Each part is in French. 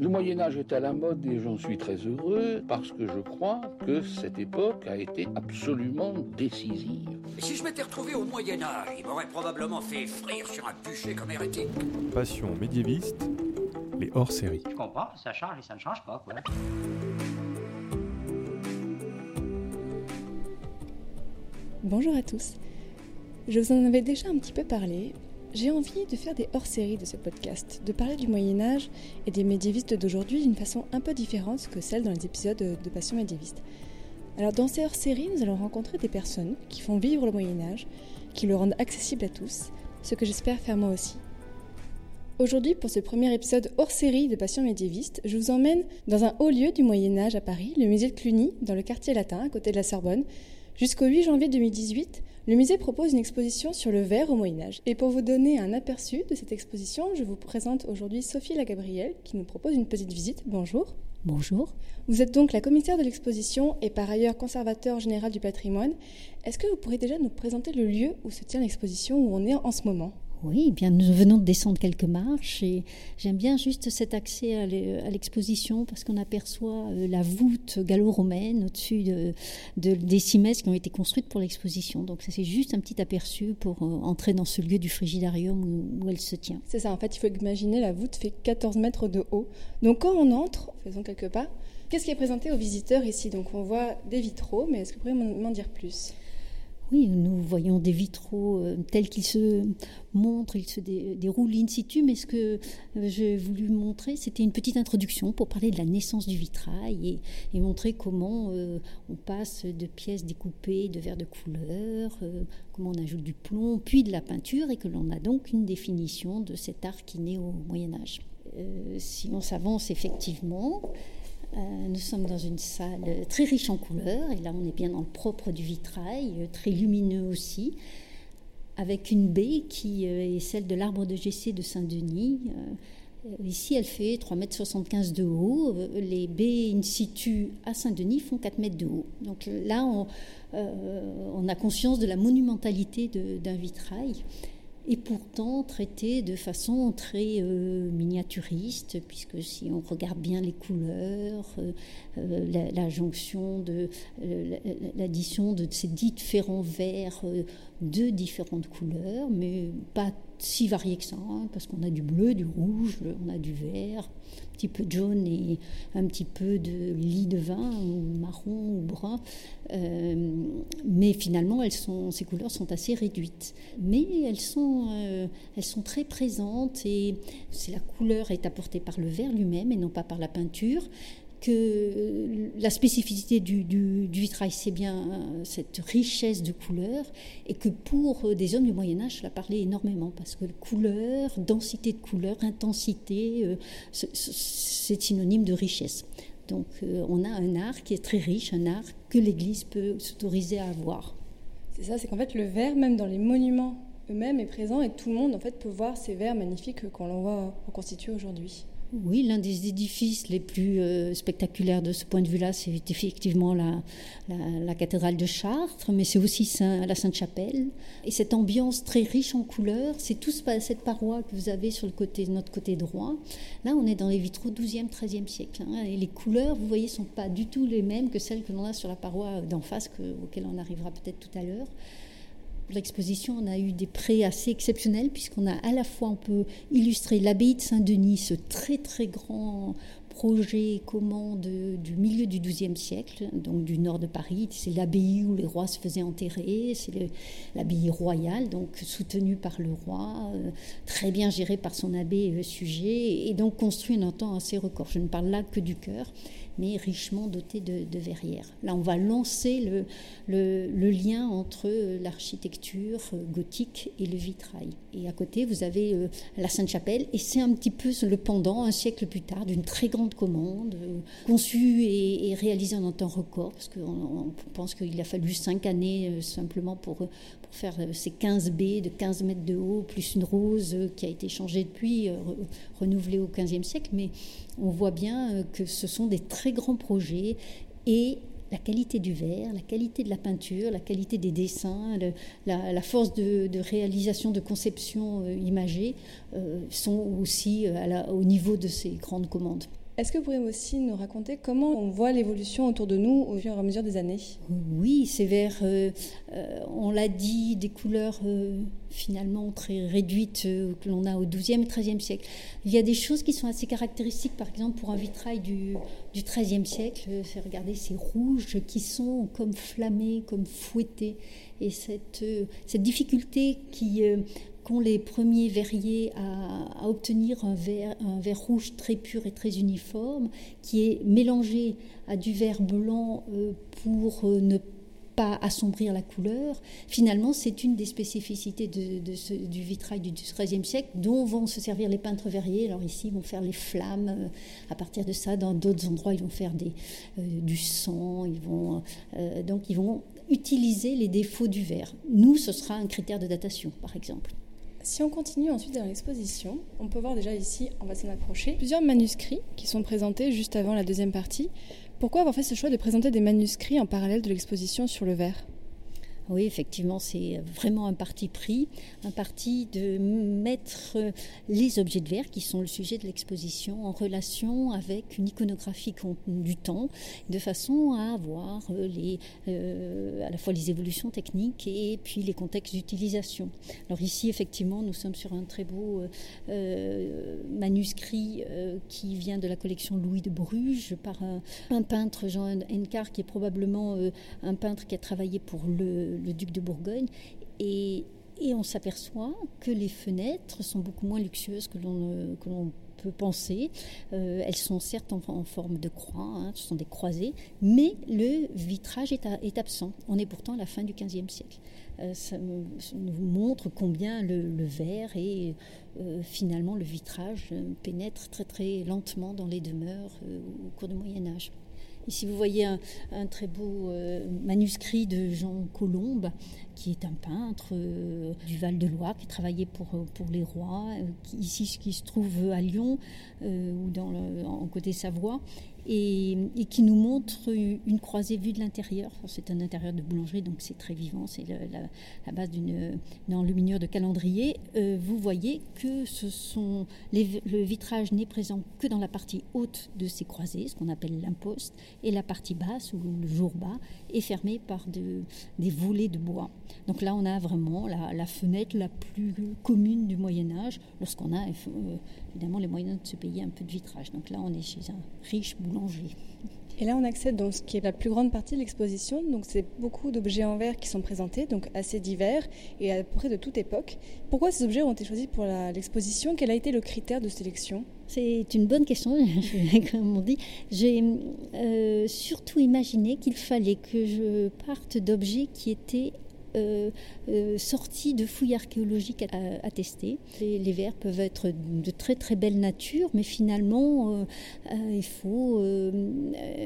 Le Moyen Âge est à la mode et j'en suis très heureux parce que je crois que cette époque a été absolument décisive. Si je m'étais retrouvé au Moyen Âge, il m'aurait probablement fait frire sur un bûcher comme hérétique. Passion médiéviste, les hors-séries. Je comprends, ça change et ça ne change pas, quoi. Bonjour à tous. Je vous en avais déjà un petit peu parlé. J'ai envie de faire des hors-séries de ce podcast, de parler du Moyen Âge et des médiévistes d'aujourd'hui d'une façon un peu différente que celle dans les épisodes de Passion médiéviste. Alors dans ces hors-séries, nous allons rencontrer des personnes qui font vivre le Moyen Âge, qui le rendent accessible à tous, ce que j'espère faire moi aussi. Aujourd'hui, pour ce premier épisode hors série de Passion médiéviste, je vous emmène dans un haut lieu du Moyen Âge à Paris, le musée de Cluny, dans le quartier latin, à côté de la Sorbonne, Jusqu'au 8 janvier 2018, le musée propose une exposition sur le verre au Moyen Âge. Et pour vous donner un aperçu de cette exposition, je vous présente aujourd'hui Sophie Lagabrielle qui nous propose une petite visite. Bonjour. Bonjour. Vous êtes donc la commissaire de l'exposition et par ailleurs conservateur général du patrimoine. Est-ce que vous pourriez déjà nous présenter le lieu où se tient l'exposition où on est en ce moment? Oui, eh bien nous venons de descendre quelques marches et j'aime bien juste cet accès à l'exposition parce qu'on aperçoit euh, la voûte gallo-romaine au-dessus de, des messes qui ont été construites pour l'exposition. Donc c'est juste un petit aperçu pour euh, entrer dans ce lieu du frigidarium où, elle se tient. C'est ça, en fait il faut imaginer la voûte fait 14 mètres de haut. Donc quand on entre, faisons quelques pas, qu'est-ce qui est présenté aux visiteurs ici? Donc on voit des vitraux, mais est-ce que vous pourriez m'en dire plus? Oui, nous voyons des vitraux euh, tels qu'ils se montrent, ils se déroulent in situ, mais ce que euh, j'ai voulu montrer, c'était une petite introduction pour parler de la naissance du vitrail et, montrer comment euh, on passe de pièces découpées de verre de couleur, comment on ajoute du plomb, puis de la peinture, et que l'on a donc une définition de cet art qui naît au Moyen Âge. si on s'avance effectivement, nous sommes dans une salle très riche en couleurs, et là on est bien dans le propre du vitrail, euh, très lumineux aussi, avec une baie qui euh, est celle de l'arbre de Gessé de Saint-Denis. Ici, elle fait 3,75 m de haut. Les baies in situ à Saint-Denis font 4 mètres de haut. Donc là, on, on a conscience de la monumentalité d'un vitrail et pourtant traité de façon très euh, miniaturiste, puisque si on regarde bien les couleurs, euh, euh, la, jonction de l'addition de ces différents verts de différentes couleurs, mais pas si variés que ça, hein, parce qu'on a du bleu, du rouge, on a du vert, un petit peu de jaune et un petit peu de lit de vin, ou marron ou brun. Euh, mais finalement, elles sont, ces couleurs sont assez réduites. Mais elles sont, euh, elles sont très présentes et la couleur est apportée par le verre lui-même et non pas par la peinture que la spécificité du, vitrail, c'est bien euh, cette richesse de couleurs, et que pour euh, des hommes du Moyen Âge, cela parlait énormément, parce que couleur, densité de couleurs, intensité, euh, c'est synonyme de richesse. Donc on a un art qui est très riche, un art que l'Église peut s'autoriser à avoir. C'est ça, c'est qu'en fait le verre, même dans les monuments eux-mêmes, est présent, et tout le monde en fait peut voir ces verres magnifiques qu'on voit reconstitués aujourd'hui. Oui, l'un des édifices les plus euh, spectaculaires de ce point de vue-là, c'est effectivement la, cathédrale de Chartres, mais c'est aussi la Sainte-Chapelle. Et cette ambiance très riche en couleurs, c'est tout cette paroi que vous avez sur le côté, notre côté droit. Là, on est dans les vitraux 12e, 13e siècle. Hein, et les couleurs, vous voyez, sont pas du tout les mêmes que celles que l'on a sur la paroi d'en face, auxquelles on arrivera peut-être tout à l'heure l'exposition, on a eu des prêts assez exceptionnels, puisqu'on a à la fois, on peut illustrer l'abbaye de Saint-Denis, ce très très grand projet commun du milieu du XIIe siècle, donc du nord de Paris. C'est l'abbaye où les rois se faisaient enterrer, c'est l'abbaye royale, donc soutenue par le roi, euh, très bien gérée par son abbé euh, sujet, et donc construit en un temps assez record. Je ne parle là que du cœur mais richement doté de, verrières. Là, on va lancer le, lien entre euh, l'architecture euh, gothique et le vitrail. Et à côté, vous avez euh, la Sainte-Chapelle, et c'est un petit peu le pendant, un siècle plus tard, d'une très grande commande, conçue et, réalisée en un temps record, parce qu'on pense qu'il a fallu cinq années simplement pour, pour faire ces 15 baies de 15 mètres de haut, plus une rose qui a été changée depuis, renouvelée au XVe siècle, mais on voit bien que ce sont des très grands projets et la qualité du verre, la qualité de la peinture, la qualité des dessins, la, force de, réalisation, de conception euh, imagée euh, sont aussi euh, au niveau de ces grandes commandes. Est-ce que vous pourriez aussi nous raconter comment on voit l'évolution autour de nous au fur et à mesure des années? Oui, c'est vers, euh, euh, on l'a dit, des couleurs euh, finalement très réduites que l'on a au XIIe et XIIIe siècle. Il y a des choses qui sont assez caractéristiques, par exemple pour un vitrail du, du XIIIe siècle, regardez ces rouges qui sont comme flammés, comme fouettés. Et cette, cette difficulté qui les premiers verriers à, obtenir un verre, rouge très pur et très uniforme, qui est mélangé à du verre blanc euh, pour euh, ne pas assombrir la couleur. Finalement, c'est une des spécificités du vitrail du XIIIe siècle dont vont se servir les peintres verriers. Alors ici, ils vont faire les flammes. Euh, à partir de ça, dans d'autres endroits, ils vont faire du sang. Donc, ils vont utiliser les défauts du verre. Nous, ce sera un critère de datation, par exemple. Si on continue ensuite dans l'exposition, on peut voir déjà ici, on va s'en approcher, plusieurs manuscrits qui sont présentés juste avant la deuxième partie. Pourquoi avoir fait ce choix de présenter des manuscrits en parallèle de l'exposition sur le verre? Oui, effectivement, c'est vraiment un parti pris, un parti de mettre les objets de verre, qui sont le sujet de l'exposition, en relation avec une iconographie du temps, de façon à avoir les, euh, à la fois les évolutions techniques et puis les contextes d'utilisation. Alors ici, effectivement, nous sommes sur un très beau euh, manuscrit euh, qui vient de la collection Louis de Bruges par un, peintre, Jean Encart, qui est probablement un peintre qui a travaillé pour le le duc de Bourgogne. Et, on s'aperçoit que les fenêtres sont beaucoup moins luxueuses que l'on, l'on peut penser. Euh, elles sont certes en, forme de croix, hein, ce sont des croisées, mais le vitrage est, absent. On est pourtant à la fin du XVe siècle. Euh, ça, nous montre combien le, verre et euh, finalement le vitrage pénètre très très lentement dans les demeures au cours du Moyen Âge. Ici, vous voyez un, très beau euh, manuscrit de Jean Colombe, qui est un peintre euh, du Val-de-Loire, qui travaillait pour, euh, les rois, qui, ici qui se trouve à Lyon ou en côté Savoie, et, qui nous montre une croisée vue de l'intérieur. c'est un intérieur de boulangerie, donc c'est très vivant, c'est la, base d'une enluminure de calendrier. Euh, vous voyez que le vitrage n'est présent que dans la partie haute de ces croisées, ce qu'on appelle l'imposte, et la partie basse, ou le jour bas, est fermée par des volets de bois. Donc là, on a vraiment la, fenêtre la plus commune du Moyen Âge, lorsqu'on a euh, évidemment les moyens de se payer un peu de vitrage. Donc là, on est chez un riche boulanger. Et là, on accède dans ce qui est la plus grande partie de l'exposition. Donc, c'est beaucoup d'objets en verre qui sont présentés, donc assez divers et à peu près de toute époque. Pourquoi ces objets ont été choisis pour l'exposition? Quel a été le critère de sélection? C'est une bonne question, comme on dit. J'ai euh, surtout imaginé qu'il fallait que je parte d'objets qui étaient euh, euh, sortis de fouilles archéologiques attestées. Les, les vers peuvent être de très très belle nature, mais finalement, euh, il faut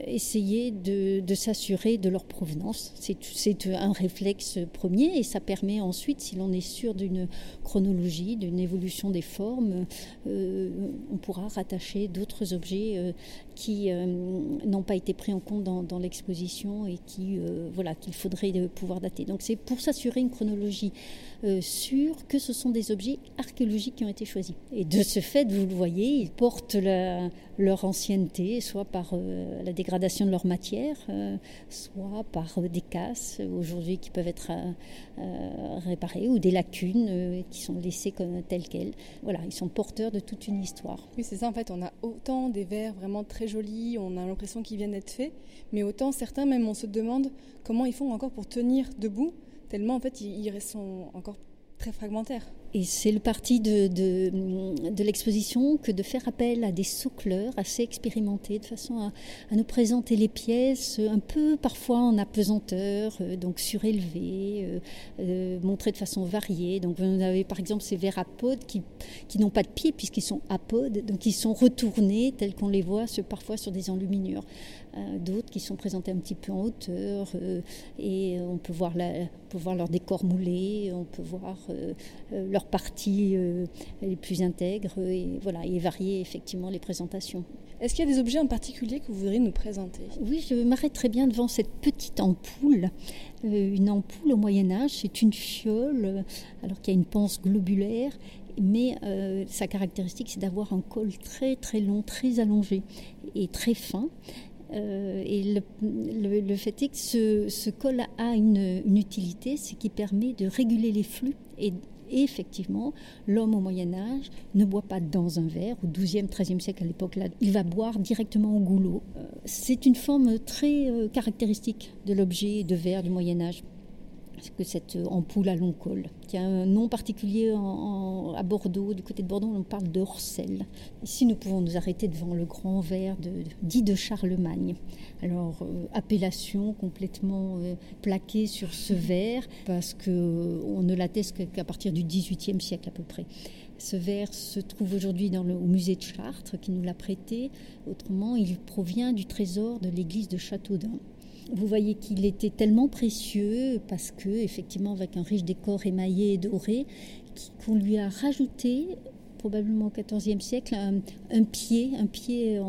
essayer de, s'assurer de leur provenance. C'est un réflexe premier et ça permet ensuite, si l'on est sûr d'une chronologie, d'une évolution des formes, on pourra rattacher d'autres objets qui n'ont pas été pris en compte dans, l'exposition et qui voilà qu'il faudrait pouvoir dater. Donc c'est pour s'assurer une chronologie euh, sûre que ce sont des objets archéologiques qui ont été choisis. Et de ce fait, vous le voyez, ils portent leur ancienneté, soit par euh, la dégradation de leur matière, euh, soit par des casses aujourd'hui qui peuvent être réparées, ou des lacunes qui sont laissées comme telles quelles. Voilà, ils sont porteurs de toute une histoire. Oui, c'est ça, en fait, on a autant des verres vraiment très jolis, on a l'impression qu'ils viennent d'être faits, mais autant certains, même on se demande comment ils font encore pour tenir debout tellement en fait ils, sont encore très fragmentaires. Et c'est le parti de, l'exposition que de faire appel à des soucleurs assez expérimentés, de façon à, nous présenter les pièces un peu parfois en apesanteur, euh, donc surélevées, euh, euh, montrées de façon variée. Donc vous avez par exemple ces verres apodes qui, qui n'ont pas de pieds puisqu'ils sont apodes, donc ils sont retournés tels qu'on les voit parfois sur des enluminures. D'autres qui sont présentés un petit peu en hauteur et on peut voir la, peut voir leurs décors moulés, on peut voir leurs parties les plus intègres et voilà et varier effectivement les présentations. Est-ce qu'il y a des objets en particulier que vous voudriez nous présenter? Oui, je m'arrête très bien devant cette petite ampoule. une ampoule au Moyen Âge, c'est une fiole, alors qu'il y a une panse globulaire mais euh, sa caractéristique, c'est d'avoir un col très très long, très allongé et très fin. Euh, et le, fait est que ce, col a une, utilité, c'est qu'il permet de réguler les flux. Et, effectivement, l'homme au Moyen Âge ne boit pas dans un verre. Au XIIe, XIIIe siècle, à l'époque, là, il va boire directement au goulot. Euh, c'est une forme très caractéristique de l'objet de verre du Moyen Âge que cette ampoule à long col, qui a un nom particulier à Bordeaux, du côté de Bordeaux, on parle de Ici, nous pouvons nous arrêter devant le grand verre dit de Charlemagne. Alors, euh, appellation complètement euh, plaquée sur ce verre, parce qu'on euh, ne l'atteste qu'à partir du XVIIIe siècle à peu près. Ce verre se trouve aujourd'hui dans le, au musée de Chartres, qui nous l'a prêté. Autrement, il provient du trésor de l'église de Châteaudun. Vous voyez qu'il était tellement précieux parce que, effectivement, avec un riche décor émaillé et doré, qu'on lui a rajouté probablement au XIVe siècle un, pied, un pied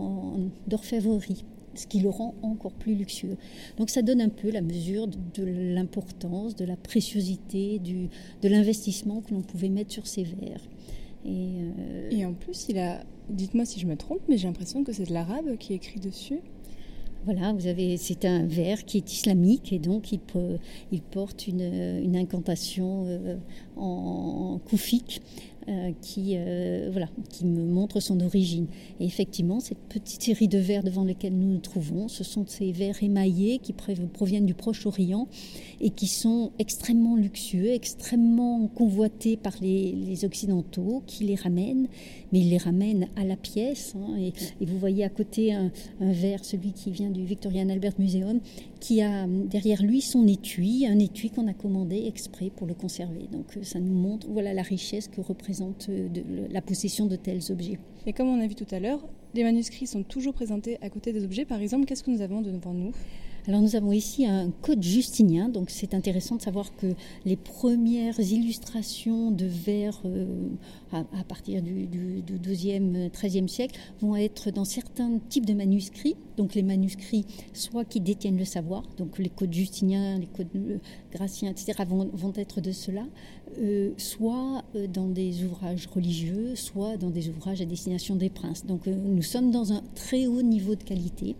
d'orfèvrerie ce qui le rend encore plus luxueux. Donc ça donne un peu la mesure de, l'importance, de la préciosité, du, de l'investissement que l'on pouvait mettre sur ces verres. Et, euh, Et en plus, il a, dites-moi si je me trompe, mais j'ai l'impression que c'est de l'arabe qui est écrit dessus. Voilà, vous avez, c'est un verre qui est islamique et donc il, porte une, incantation euh, en, en koufique qui, euh, voilà, qui me montre son origine. Et effectivement, cette petite série de vers devant lesquels nous nous trouvons, ce sont ces vers émaillés qui proviennent du Proche-Orient et qui sont extrêmement luxueux, extrêmement convoités par les, Occidentaux, qui les ramènent, mais ils les ramènent à la pièce. Hein. et, vous voyez à côté un, un verre, celui qui vient du Victorian Albert Museum, qui a derrière lui son étui, un étui qu'on a commandé exprès pour le conserver. Donc ça nous montre voilà la richesse que représente euh, la possession de tels objets. Et comme on a vu tout à l'heure, les manuscrits sont toujours présentés à côté des objets. Par exemple, qu'est-ce que nous avons devant nous? Alors nous avons ici un code justinien, donc c'est intéressant de savoir que les premières illustrations de vers euh, à, partir du, du, 12e, 13e siècle vont être dans certains types de manuscrits, donc les manuscrits soit qui détiennent le savoir, donc les codes justiniens, les codes euh, graciens, etc. vont, être de cela, euh, soit dans des ouvrages religieux, soit dans des ouvrages à destination des princes. Donc nous sommes dans un très haut niveau de qualité.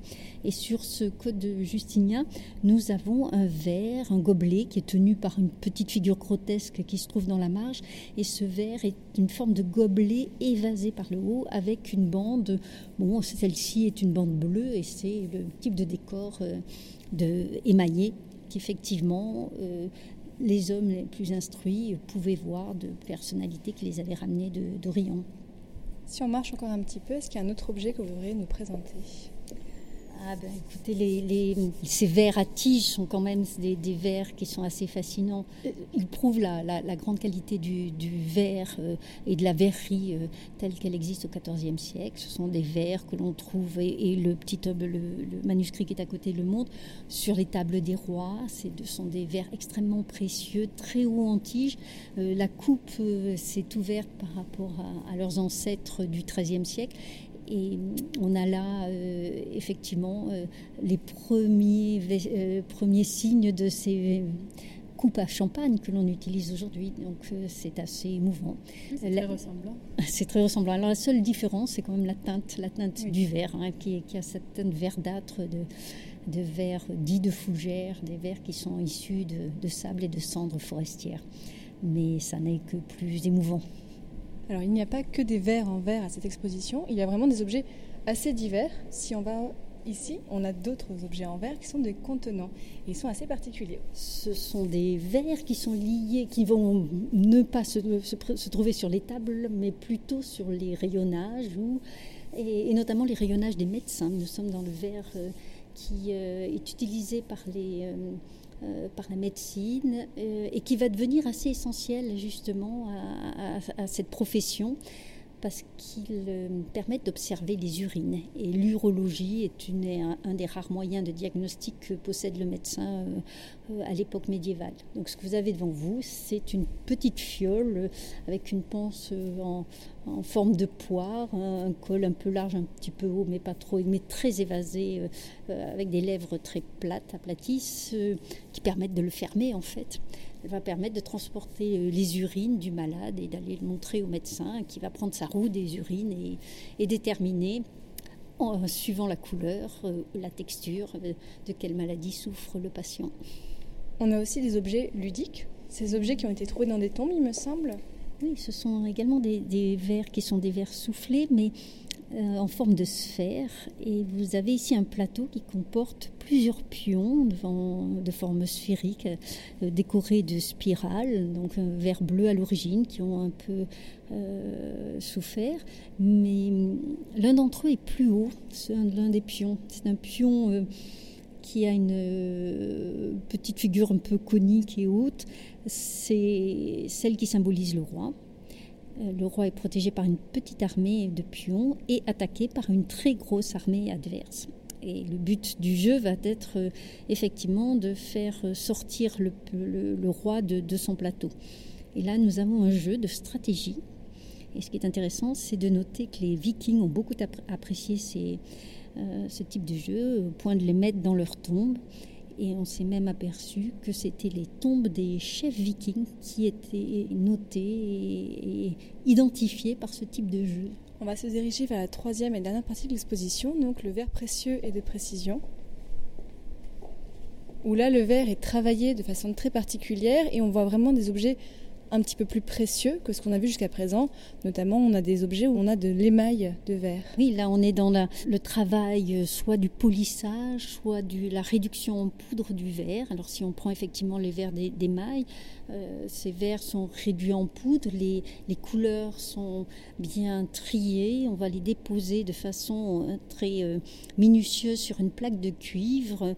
Et sur ce code justinien, nous avons un verre, un gobelet qui est tenu par une petite figure grotesque qui se trouve dans la marge. Et ce verre est une forme de gobelet évasé par le haut avec une bande. Bon, celle-ci est une bande bleue c'est le type de décor euh, de, émaillé qu'effectivement euh, les hommes les plus instruits pouvaient voir de personnalités qui les avaient ramenés d'Orient. Si on marche encore un petit peu, est-ce qu'il y a un autre objet que vous voudriez nous présenter? Ah ben, écoutez, ces vers à tiges sont quand même des, des, vers qui sont assez fascinants. Euh, ils prouvent la, grande qualité du, verre euh, et de la verrerie euh, telle qu'elle existe au XIVe siècle. Ce sont des vers que l'on trouve, et, le petit manuscrit qui est à côté le montre, sur les tables des rois. Ce sont des vers extrêmement précieux, très hauts en tige. la coupe s'est ouverte par rapport à leurs ancêtres du XIIIe siècle et on a là euh, effectivement euh, les premiers, euh, premiers signes de ces coupes à champagne que l'on utilise aujourd'hui. Donc c'est assez émouvant. C'est très ressemblant. C'est très ressemblant. Alors la seule différence, c'est quand même la teinte, la teinte du verre, hein, qui, qui, a cette teinte verdâtre de, de verre dit de fougère, des verres qui sont issus de, de sable et de cendres forestières. Mais ça n'est que plus émouvant. Alors il n'y a pas que des verres en verre à cette exposition, il y a vraiment des objets assez divers. Si on va ici, on a d'autres objets en verre qui sont des contenants ils sont assez particuliers. Ce sont des verres qui sont liés, qui vont ne pas se, se, trouver sur les tables, mais plutôt sur les rayonnages ou, et, notamment les rayonnages des médecins. Nous sommes dans le verre euh, qui euh, est utilisé par les euh, euh, par la médecine euh, et qui va devenir assez essentiel justement à, cette profession parce qu'ils euh, permettent d'observer les urines. Et l'urologie est un, des rares moyens de diagnostic que possède le médecin à l'époque médiévale. Donc ce que vous avez devant vous, c'est une petite fiole avec une panse en, en forme de poire, un col un peu large, un petit peu haut, mais pas trop, mais très évasé, avec des lèvres très plates, aplaties, qui permettent de le fermer en fait. Va permettre de transporter euh, les urines du malade et d'aller le montrer au médecin qui va prendre sa roue des urines et, et déterminer en suivant la couleur, euh, la texture, euh, de quelle maladie souffre le patient. On a aussi des objets ludiques, ces objets qui ont été trouvés dans des tombes, il me semble. Oui, ce sont également des, des verres qui sont des verres soufflés, mais euh, en forme de sphère. Et vous avez ici un plateau qui comporte plusieurs pions de forme sphérique, euh, décorés de spirales, donc un vert bleu à l'origine, qui ont un peu euh, souffert. Mais l'un d'entre eux est plus haut, l'un des pions. C'est un pion qui a une petite figure un peu conique et haute. C'est celle qui symbolise le roi. Euh, le roi est protégé par une petite armée de pions et attaqué par une très grosse armée adverse. Et le but du jeu va être euh, effectivement de faire sortir le, roi de, son plateau. Et là, nous avons un jeu de stratégie. Et ce qui est intéressant, c'est de noter que les vikings ont beaucoup apprécié euh, ce type de jeu, au point de les mettre dans leur tombe. Et on s'est même aperçu que c'était les tombes des chefs vikings qui étaient notées et, identifiées par ce type de jeu. On va se diriger vers la troisième et dernière partie de l'exposition, donc le verre précieux et de précision. Où là, le verre est travaillé de façon très particulière et on voit vraiment des objets un petit peu plus précieux que ce qu'on a vu jusqu'à présent. Notamment, on a des objets où on a de l'émail de verre. Oui, là, on est dans le travail euh, soit du polissage, soit de la réduction en poudre du verre. Alors, si on prend effectivement les verres d'émail, euh, ces verres sont réduits en poudre, les, les, couleurs sont bien triées, on va les déposer de façon euh, très minutieuse sur une plaque de cuivre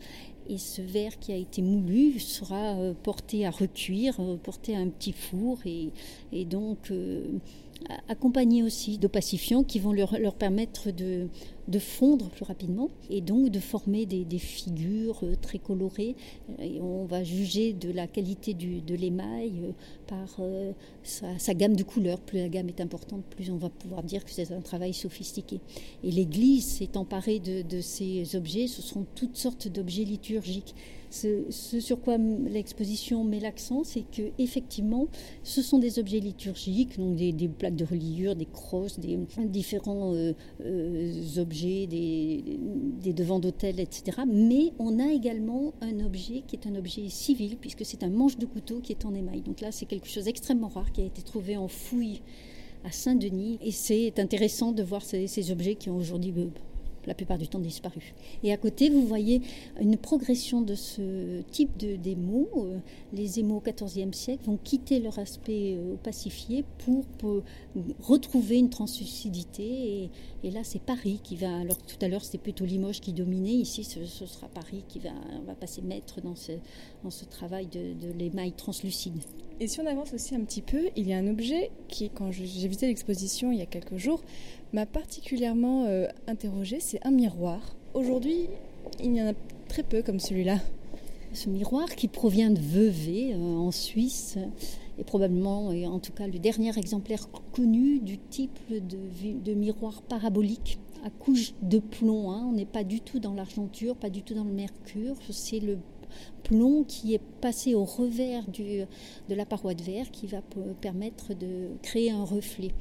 et ce verre qui a été moulu sera euh, porté à recuire, euh, porté à un petit four. Et, donc euh, accompagné aussi d'opacifiants qui vont leur, leur permettre de, de, fondre plus rapidement et donc de former des, des, figures euh, très colorées. Et on va juger de la qualité du, de l'émail euh, par euh, sa, sa, gamme de couleurs. Plus la gamme est importante, plus on va pouvoir dire que c'est un travail sophistiqué. Et l'Église s'est emparée de, de ces objets. Ce sont toutes sortes d'objets liturgiques. Ce, sur quoi l'exposition met l'accent, c'est que effectivement, ce sont des objets liturgiques, donc des, plaques de reliure, des crosses, des différents euh, euh, objets, des, devants d'hôtel, etc. Mais on a également un objet qui est un objet civil, puisque c'est un manche de couteau qui est en émail. Donc là, c'est quelque chose d'extrêmement rare qui a été trouvé en fouille à Saint-Denis. Et c'est intéressant de voir ces, ces objets qui ont aujourd'hui euh, la plupart du temps disparu. Et à côté, vous voyez une progression de ce type de, d'émaux. Euh, les émaux au XIVe siècle vont quitter leur aspect euh, opacifié pour, pour retrouver une translucidité. Et, là, c'est Paris qui va. Alors tout à l'heure, c'était plutôt Limoges qui dominait. Ici, ce, sera Paris qui va, on va passer maître dans ce, travail de l'émail translucide. Et si on avance aussi un petit peu, il y a un objet qui, quand j'ai visité l'exposition il y a quelques jours, m'a particulièrement euh, interrogé, c'est un miroir. Aujourd'hui, il y en a très peu comme celui-là. Ce miroir qui provient de Vevey euh, en Suisse est probablement, et en tout cas, le dernier exemplaire connu du type de, miroir parabolique à couche de plomb. Hein. On n'est pas du tout dans l'argenture, pas du tout dans le mercure. C'est le plomb qui est passé au revers du, de la paroi de verre qui va permettre de créer un reflet.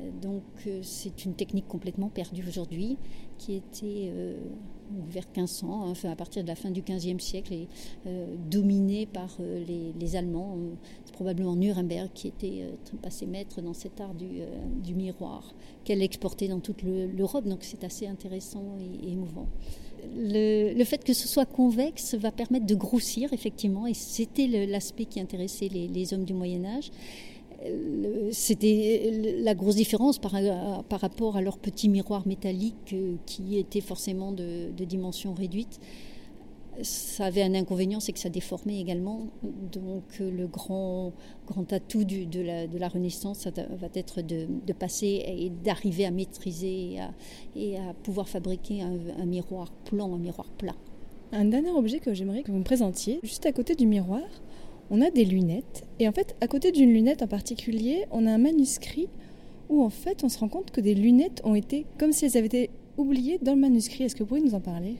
Euh, donc euh, c'est une technique complètement perdue aujourd'hui qui était euh, vers 1500, hein, à partir de la fin du 15e siècle, et euh, dominée par les, les, Allemands. C'est probablement Nuremberg qui était passé maître dans cet art du, du miroir, qu'elle exportait dans toute l'Europe. Donc c'est assez intéressant et émouvant. Le, fait que ce soit convexe va permettre de grossir, effectivement, et c'était l'aspect qui intéressait les, hommes du Moyen Âge c'était la grosse différence par, par, rapport à leur petit miroir métallique qui était forcément de, de dimension réduite. Ça avait un inconvénient, c'est que ça déformait également. Donc le grand, grand atout de, la, Renaissance ça va être de, passer et d'arriver à maîtriser et à, pouvoir fabriquer un, miroir plan, un miroir plat. Un dernier objet que j'aimerais que vous me présentiez, juste à côté du miroir, on a des lunettes. Et en fait, à côté d'une lunette en particulier, on a un manuscrit où en fait on se rend compte que des lunettes ont été comme si elles avaient été oubliées dans le manuscrit. Est-ce que vous pouvez nous en parler?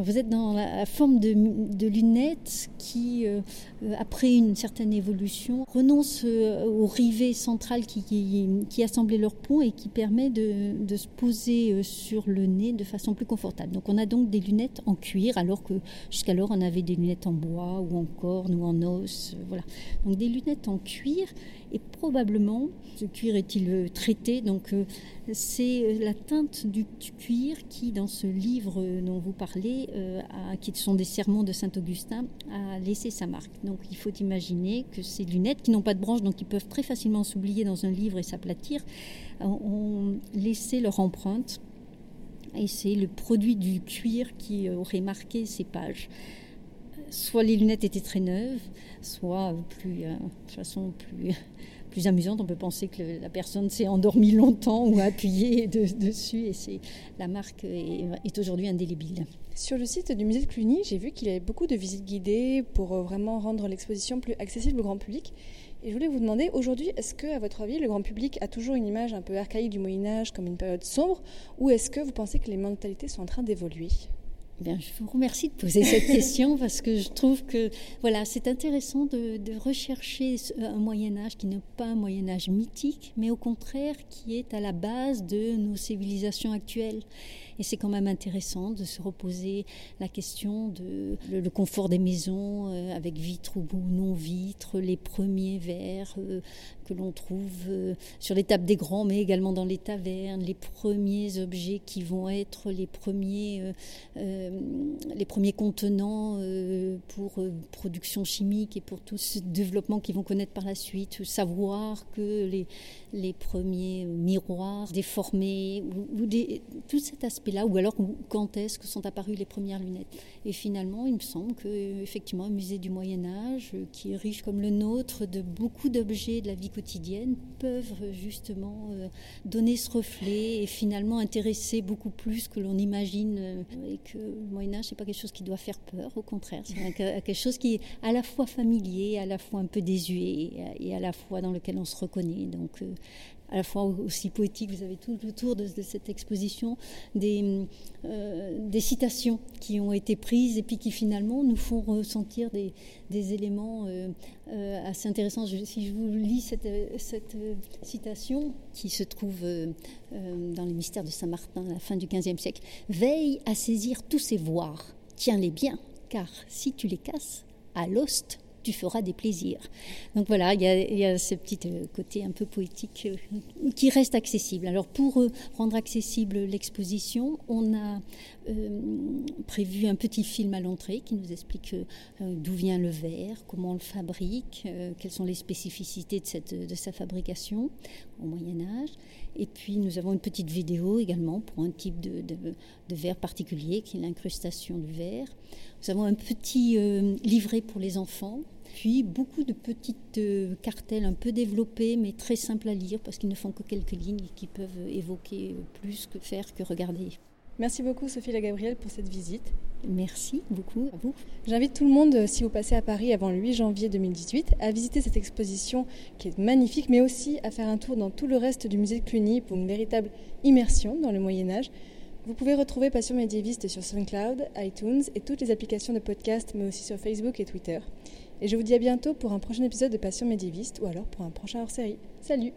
Vous êtes dans la forme de, lunettes qui, euh, après une certaine évolution, renonce euh, au rivet central qui, qui, assemblait leur pont et qui permet de, de, se poser euh, sur le nez de façon plus confortable. Donc on a donc des lunettes en cuir, alors que jusqu'alors on avait des lunettes en bois ou en corne ou en os. Voilà. Donc des lunettes en cuir et probablement, ce cuir est-il traité, donc c'est la teinte du cuir qui, dans ce livre dont vous parlez, euh, qui sont des sermons de Saint-Augustin, a laissé sa marque. Donc il faut imaginer que ces lunettes, qui n'ont pas de branches, donc qui peuvent très facilement s'oublier dans un livre et s'aplatir, euh, ont laissé leur empreinte. Et c'est le produit du cuir qui aurait marqué ces pages soit les lunettes étaient très neuves, soit plus, euh, façon plus plus amusante. On peut penser que la personne s'est endormie longtemps ou a appuyé dessus et c'est la marque est, aujourd'hui indélébile. Sur le site du musée de Cluny, j'ai vu qu'il y avait beaucoup de visites guidées pour euh, vraiment rendre l'exposition plus accessible au grand public. Et je voulais vous demander, aujourd'hui, est-ce que, à votre avis, le grand public a toujours une image un peu archaïque du Moyen Âge comme une période sombre, ou est-ce que vous pensez que les mentalités sont en train d'évoluer? Je vous remercie de poser cette question parce que je trouve que voilà, c'est intéressant de, rechercher un Moyen Âge qui n'est pas un Moyen Âge mythique, mais au contraire qui est à la base de nos civilisations actuelles. C'est quand même intéressant de se reposer la question de le, confort des maisons euh, avec vitres ou non vitres, les premiers verres euh, que l'on trouve euh, sur les tables des grands, mais également dans les tavernes, les premiers objets qui vont être les premiers, les premiers contenants pour production chimique et pour tout ce développement qu'ils vont connaître par la suite. Savoir que les, les premiers miroirs déformés, ou, tout cet aspect-là, ou alors quand est-ce que sont apparues les premières lunettes. Et finalement, il me semble que effectivement, un musée du Moyen Âge, qui est riche comme le nôtre de beaucoup d'objets de la vie quotidienne, peuvent justement euh, donner ce reflet et finalement intéresser beaucoup plus que l'on imagine. Euh, et que le Moyen Âge, c'est pas quelque chose qui doit faire peur, au contraire, c'est quelque chose qui est à la fois familier, à la fois un peu désuet et à la fois dans lequel on se reconnaît. Donc euh, à la fois aussi poétique. Vous avez tout autour de, cette exposition des, euh, des, citations qui ont été prises et puis qui finalement nous font ressentir des, des éléments euh, euh, assez intéressants. si je vous lis cette, cette citation qui se trouve dans les mystères de Saint-Martin à la fin du XVe siècle, Veille à saisir tous ces voirs, tiens-les bien, car si tu les casses, à l'ost tu feras des plaisirs. Donc voilà, il y a, ce petit euh, côté un peu poétique euh, qui reste accessible. Alors pour euh, rendre accessible l'exposition, on a prévu un petit film à l'entrée qui nous explique d'où vient le verre, comment on le fabrique, quelles sont les spécificités de, cette, de sa fabrication au Moyen Âge. Et puis nous avons une petite vidéo également pour un type de, de verre particulier qui est l'incrustation du verre. Nous avons un petit livret pour les enfants puis beaucoup de petites euh, cartels un peu développés, mais très simples à lire parce qu'ils ne font que quelques lignes qui peuvent évoquer plus que faire que regarder. Merci beaucoup Sophie Gabrielle pour cette visite. Merci beaucoup à vous. J'invite tout le monde, si vous passez à Paris avant le 8 janvier 2018, à visiter cette exposition qui est magnifique, mais aussi à faire un tour dans tout le reste du musée de Cluny pour une véritable immersion dans le Moyen Âge. Vous pouvez retrouver Passion médiéviste sur SoundCloud, iTunes et toutes les applications de podcast, mais aussi sur Facebook et Twitter. Et je vous dis à bientôt pour un prochain épisode de Passion médiéviste ou alors pour un prochain hors-série. Salut